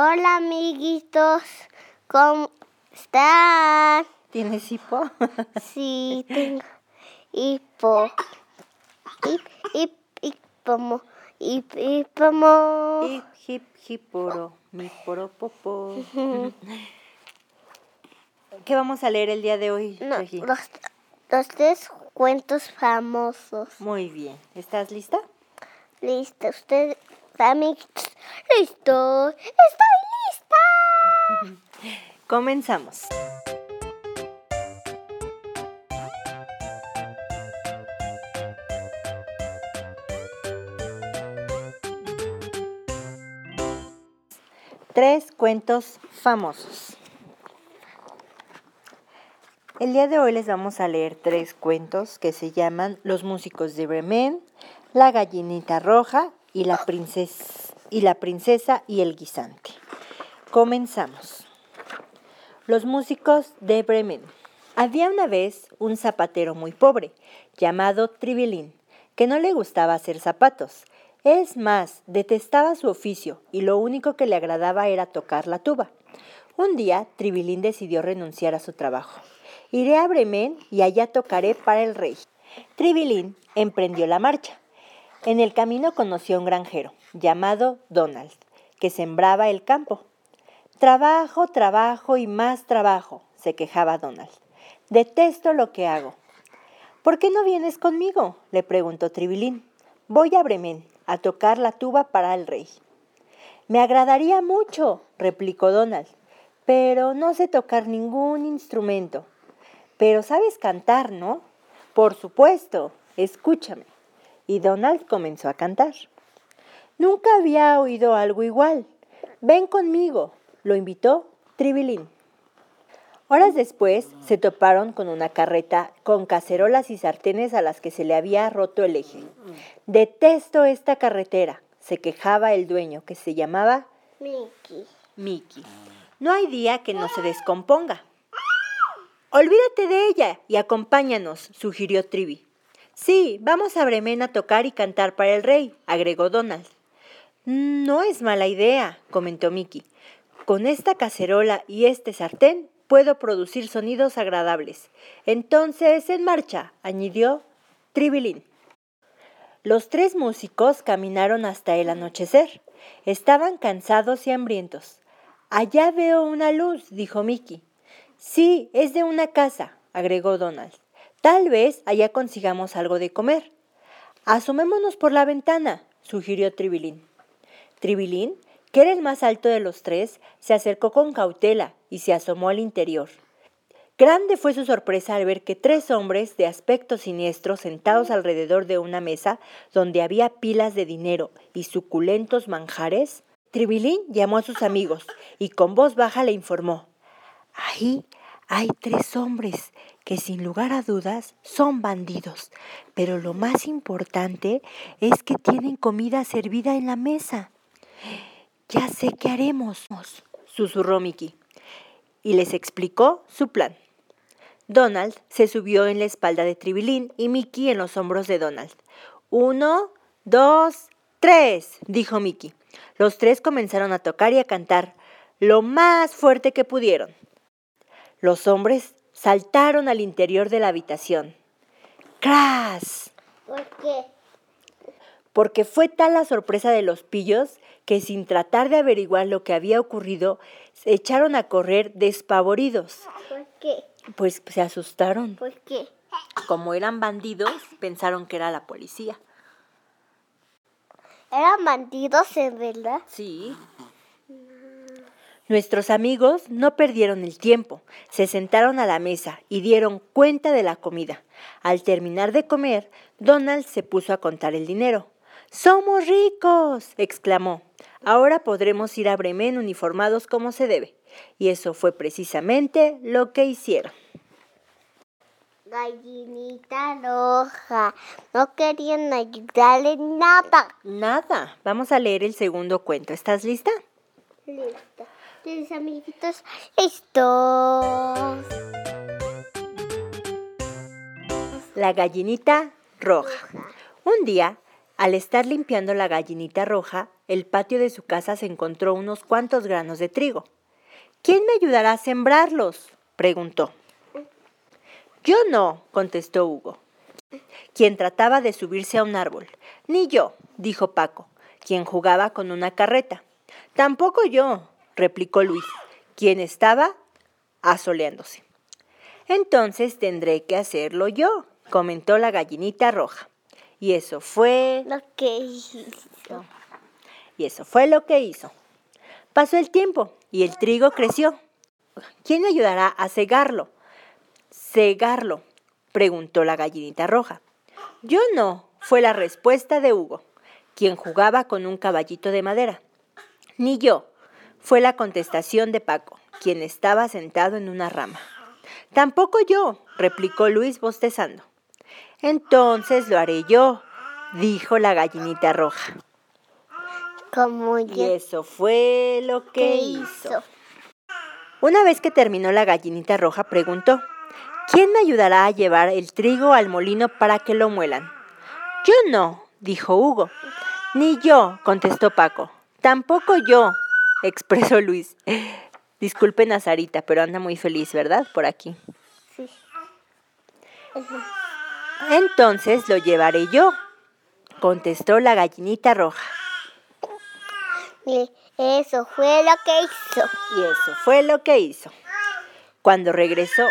Hola, amiguitos. ¿Cómo están? ¿Tienes hipo? Sí, tengo hipo. Hip, hip, hipomo. Hip, hipomo. Hip, hip, hiporo, mi poropopo. ¿Qué vamos a leer el día de hoy, No, los, los tres cuentos famosos. Muy bien. ¿Estás lista? Listo, ustedes, amiguitos. Listo. Estoy lista. Comenzamos. Tres cuentos famosos. El día de hoy les vamos a leer tres cuentos que se llaman Los músicos de Bremen, La gallinita roja y la princesa y, la princesa y el guisante. Comenzamos. Los músicos de Bremen. Había una vez un zapatero muy pobre, llamado Tribilín, que no le gustaba hacer zapatos. Es más, detestaba su oficio y lo único que le agradaba era tocar la tuba. Un día, Tribilín decidió renunciar a su trabajo. Iré a Bremen y allá tocaré para el rey. Tribilín emprendió la marcha. En el camino conoció a un granjero, llamado Donald, que sembraba el campo. Trabajo, trabajo y más trabajo, se quejaba Donald. Detesto lo que hago. ¿Por qué no vienes conmigo? le preguntó Tribilín. Voy a Bremen a tocar la tuba para el rey. Me agradaría mucho, replicó Donald, pero no sé tocar ningún instrumento. Pero sabes cantar, ¿no? Por supuesto, escúchame. Y Donald comenzó a cantar. Nunca había oído algo igual. Ven conmigo, lo invitó Tribilín. Horas después se toparon con una carreta con cacerolas y sartenes a las que se le había roto el eje. Detesto esta carretera, se quejaba el dueño, que se llamaba Mickey. Mickey. No hay día que no se descomponga. Olvídate de ella y acompáñanos, sugirió Trivi. Sí, vamos a Bremen a tocar y cantar para el rey, agregó Donald. No es mala idea, comentó Mickey. Con esta cacerola y este sartén puedo producir sonidos agradables. Entonces, en marcha, añadió Tribilín. Los tres músicos caminaron hasta el anochecer. Estaban cansados y hambrientos. Allá veo una luz, dijo Mickey. Sí, es de una casa, agregó Donald. Tal vez allá consigamos algo de comer. Asomémonos por la ventana, sugirió Tribilín. Tribilín, que era el más alto de los tres, se acercó con cautela y se asomó al interior. Grande fue su sorpresa al ver que tres hombres de aspecto siniestro sentados alrededor de una mesa donde había pilas de dinero y suculentos manjares. Tribilín llamó a sus amigos y con voz baja le informó. Ahí hay tres hombres que sin lugar a dudas son bandidos, pero lo más importante es que tienen comida servida en la mesa. Ya sé qué haremos, susurró Mickey, y les explicó su plan. Donald se subió en la espalda de Tribilín y Mickey en los hombros de Donald. Uno, dos, tres, dijo Mickey. Los tres comenzaron a tocar y a cantar lo más fuerte que pudieron. Los hombres saltaron al interior de la habitación. ¡Cras! ¿Por qué? Porque fue tal la sorpresa de los pillos que sin tratar de averiguar lo que había ocurrido, se echaron a correr despavoridos. ¿Por qué? Pues se asustaron. ¿Por qué? Como eran bandidos, pensaron que era la policía. ¿Eran bandidos en verdad? Sí. Nuestros amigos no perdieron el tiempo, se sentaron a la mesa y dieron cuenta de la comida. Al terminar de comer, Donald se puso a contar el dinero. ¡Somos ricos! exclamó. Ahora podremos ir a Bremen uniformados como se debe. Y eso fue precisamente lo que hicieron. Gallinita roja. No querían ayudarle nada. Nada. Vamos a leer el segundo cuento. ¿Estás lista? Listo. ¿Tienes amiguitos? Listos. La gallinita roja. Un día, Al estar limpiando la gallinita roja, el patio de su casa se encontró unos cuantos granos de trigo. ¿Quién me ayudará a sembrarlos? preguntó. Yo no, contestó Hugo, quien trataba de subirse a un árbol. Ni yo, dijo Paco, quien jugaba con una carreta. Tampoco yo, replicó Luis, quien estaba asoleándose. Entonces tendré que hacerlo yo, comentó la gallinita roja. Y eso fue... Lo que hizo. Y eso fue lo que hizo. Pasó el tiempo y el trigo creció. ¿Quién ayudará a cegarlo? ¿Cegarlo? preguntó la gallinita roja. Yo no, fue la respuesta de Hugo, quien jugaba con un caballito de madera. Ni yo, fue la contestación de Paco, quien estaba sentado en una rama. Tampoco yo, replicó Luis bostezando. Entonces lo haré yo, dijo la gallinita roja. Como Y yo. eso fue lo que ¿Qué hizo. hizo? Una vez que terminó la gallinita roja, preguntó, ¿quién me ayudará a llevar el trigo al molino para que lo muelan? Yo no, dijo Hugo. Ni yo, contestó Paco. Tampoco yo, expresó Luis. Disculpen a Sarita, pero anda muy feliz, ¿verdad? Por aquí. Sí. Entonces lo llevaré yo, contestó la gallinita roja. Y Eso fue lo que hizo. Y eso fue lo que hizo. Cuando regresó,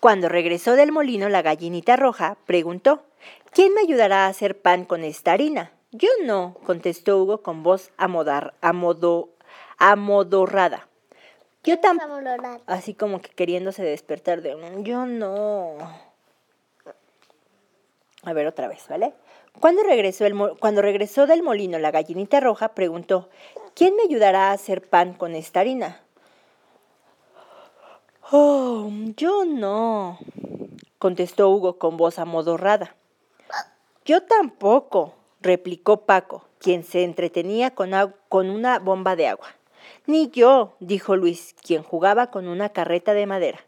cuando regresó del molino la gallinita roja, preguntó, ¿quién me ayudará a hacer pan con esta harina? Yo no, contestó Hugo con voz amodar, amodo, amodorrada. Yo tampoco. Así como que queriéndose despertar de un yo no. A ver otra vez, ¿vale? Cuando regresó, el cuando regresó del molino la gallinita roja, preguntó, ¿quién me ayudará a hacer pan con esta harina? Oh, yo no, contestó Hugo con voz amodorrada. Yo tampoco, replicó Paco, quien se entretenía con, una bomba de agua. Ni yo, dijo Luis, quien jugaba con una carreta de madera.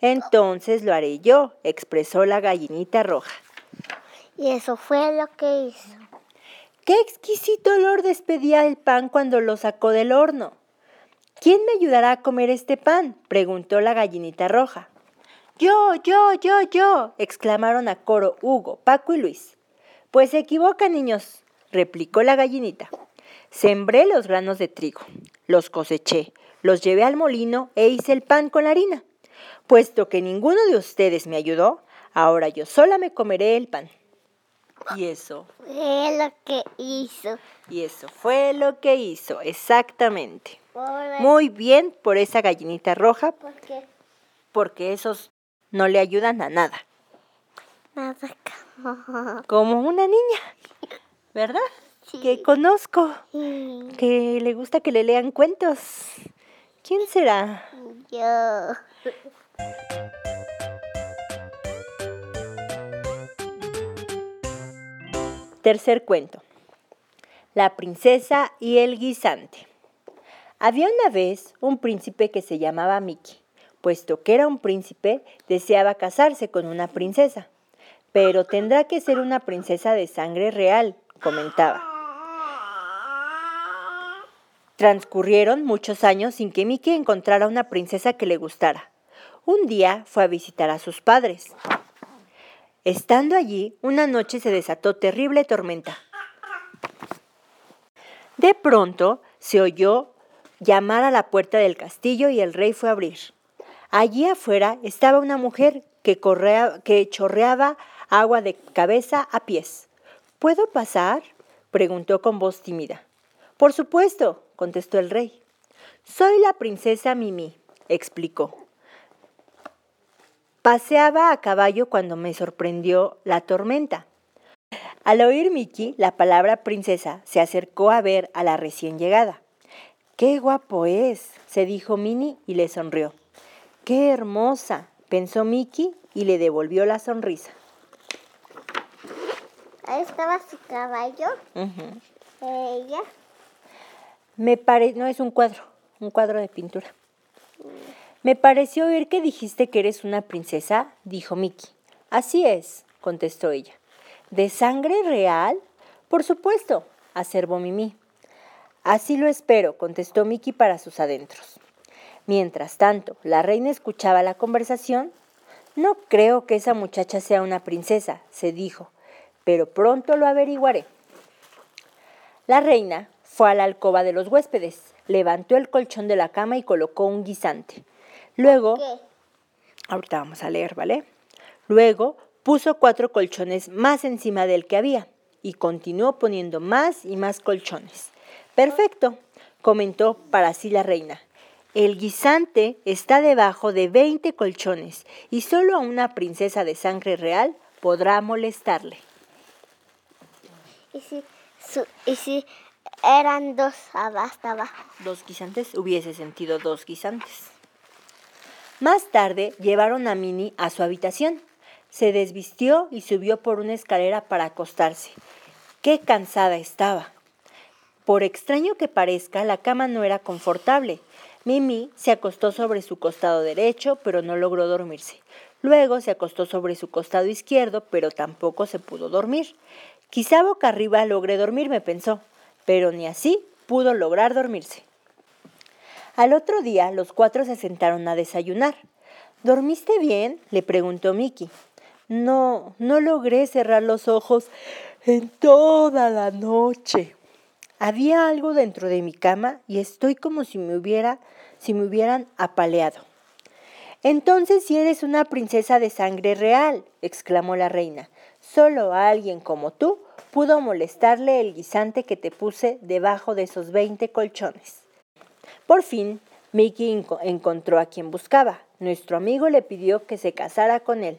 Entonces lo haré yo, expresó la gallinita roja. Y eso fue lo que hizo. Qué exquisito olor despedía el pan cuando lo sacó del horno. ¿Quién me ayudará a comer este pan? preguntó la gallinita roja. Yo, yo, yo, yo, exclamaron a coro Hugo, Paco y Luis. Pues se equivocan, niños, replicó la gallinita. Sembré los granos de trigo, los coseché, los llevé al molino e hice el pan con la harina. Puesto que ninguno de ustedes me ayudó, ahora yo sola me comeré el pan. Y eso Fue lo que hizo. y eso fue lo que hizo, exactamente. Muy bien por esa gallinita roja, porque porque esos no le ayudan a nada. Nada como. Como una niña, ¿verdad? Que conozco, Sí, que le gusta que le lean cuentos. ¿Quién será? Yo. Tercer cuento. La princesa y el guisante. Había una vez un príncipe que se llamaba Mickey. Puesto que era un príncipe, deseaba casarse con una princesa. Pero tendrá que ser una princesa de sangre real, comentaba. Transcurrieron muchos años sin que Mickey encontrara una princesa que le gustara. Un día fue a visitar a sus padres. Estando allí, una noche se desató terrible tormenta. De pronto se oyó llamar a la puerta del castillo y el rey fue a abrir. Allí afuera estaba una mujer que, que chorreaba agua de cabeza a pies. ¿Puedo pasar? preguntó con voz tímida. Por supuesto, contestó el rey. Soy la princesa Mimi, explicó. Paseaba a caballo cuando me sorprendió la tormenta. Al oír Mickey la palabra princesa, se acercó a ver a la recién llegada. ¡Qué guapo es! se dijo Minnie y le sonrió. ¡Qué hermosa! pensó Mickey y le devolvió la sonrisa. Ahí estaba su caballo. Ella. Me pare... no es un cuadro, un cuadro de pintura. Me pareció oír que dijiste que eres una princesa, dijo Mickey. Así es, contestó ella. ¿De sangre real? Por supuesto, acervó Mimi. Así lo espero, contestó Miki para sus adentros. Mientras tanto, la reina escuchaba la conversación. No creo que esa muchacha sea una princesa, se dijo, pero pronto lo averiguaré. La reina fue a la alcoba de los huéspedes, levantó el colchón de la cama y colocó un guisante. Luego, ahorita vamos a leer, ¿vale? Luego puso cuatro colchones más encima del que había y continuó poniendo más y más colchones. Perfecto, comentó para sí la reina. El guisante está debajo de 20 colchones y solo a una princesa de sangre real podrá molestarle. ¿Y si, y si eran dos hasta abajo? Dos guisantes, hubiese sentido dos guisantes. Más tarde llevaron a Minnie a su habitación. Se desvistió y subió por una escalera para acostarse. Qué cansada estaba. Por extraño que parezca, la cama no era confortable. Mimi se acostó sobre su costado derecho, pero no logró dormirse. Luego se acostó sobre su costado izquierdo, pero tampoco se pudo dormir. Quizá boca arriba logré dormirme, pensó, pero ni así pudo lograr dormirse. Al otro día los cuatro se sentaron a desayunar. ¿Dormiste bien? le preguntó Mickey. No, no logré cerrar los ojos en toda la noche. Había algo dentro de mi cama y estoy como si me hubiera, si me hubieran apaleado. Entonces si eres una princesa de sangre real, exclamó la reina. Solo a alguien como tú pudo molestarle el guisante que te puse debajo de esos veinte colchones. Por fin, Mickey encontró a quien buscaba. Nuestro amigo le pidió que se casara con él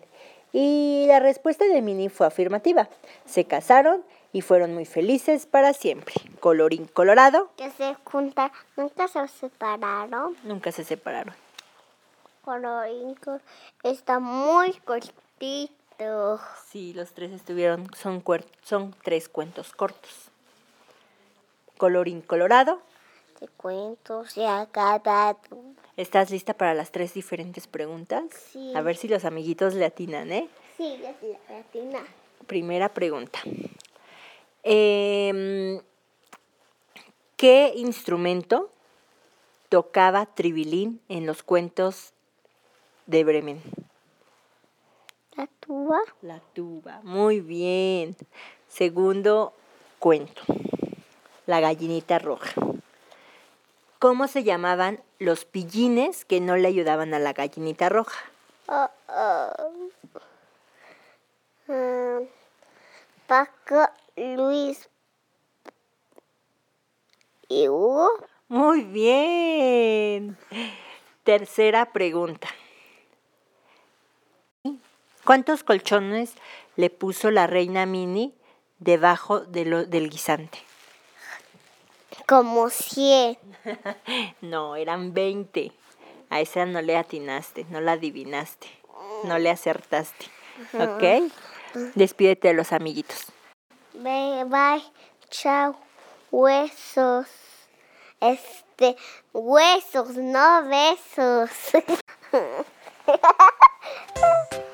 y la respuesta de Minnie fue afirmativa. Se casaron y fueron muy felices para siempre. Colorín colorado. Que se juntan, nunca se separaron. Nunca se separaron. Colorín está muy cortito. Sí, los tres estuvieron, son, son tres cuentos cortos. Colorín colorado. De cuentos y acabado. ¿Estás lista para las tres diferentes preguntas? Sí. A ver si los amiguitos le atinan, ¿eh? Sí, le atinan. Primera pregunta. Em, ¿Qué instrumento tocaba Tribilín en los cuentos de Bremen? La tuba. La tuba, muy bien. Segundo cuento. La gallinita roja. ¿Cómo se llamaban los pillines que no le ayudaban a la gallinita roja? Oh, oh. Mm, Paco, Luis y Hugo. Muy bien. Tercera pregunta. ¿Cuántos colchones le puso la reina Mini debajo del guisante? Como 100. no, eran 20. A esa no le atinaste, no la adivinaste, no le acertaste. ¿Ok? Despídete de los amiguitos. Bye, bye. Chao. Huesos. Este, huesos, no besos.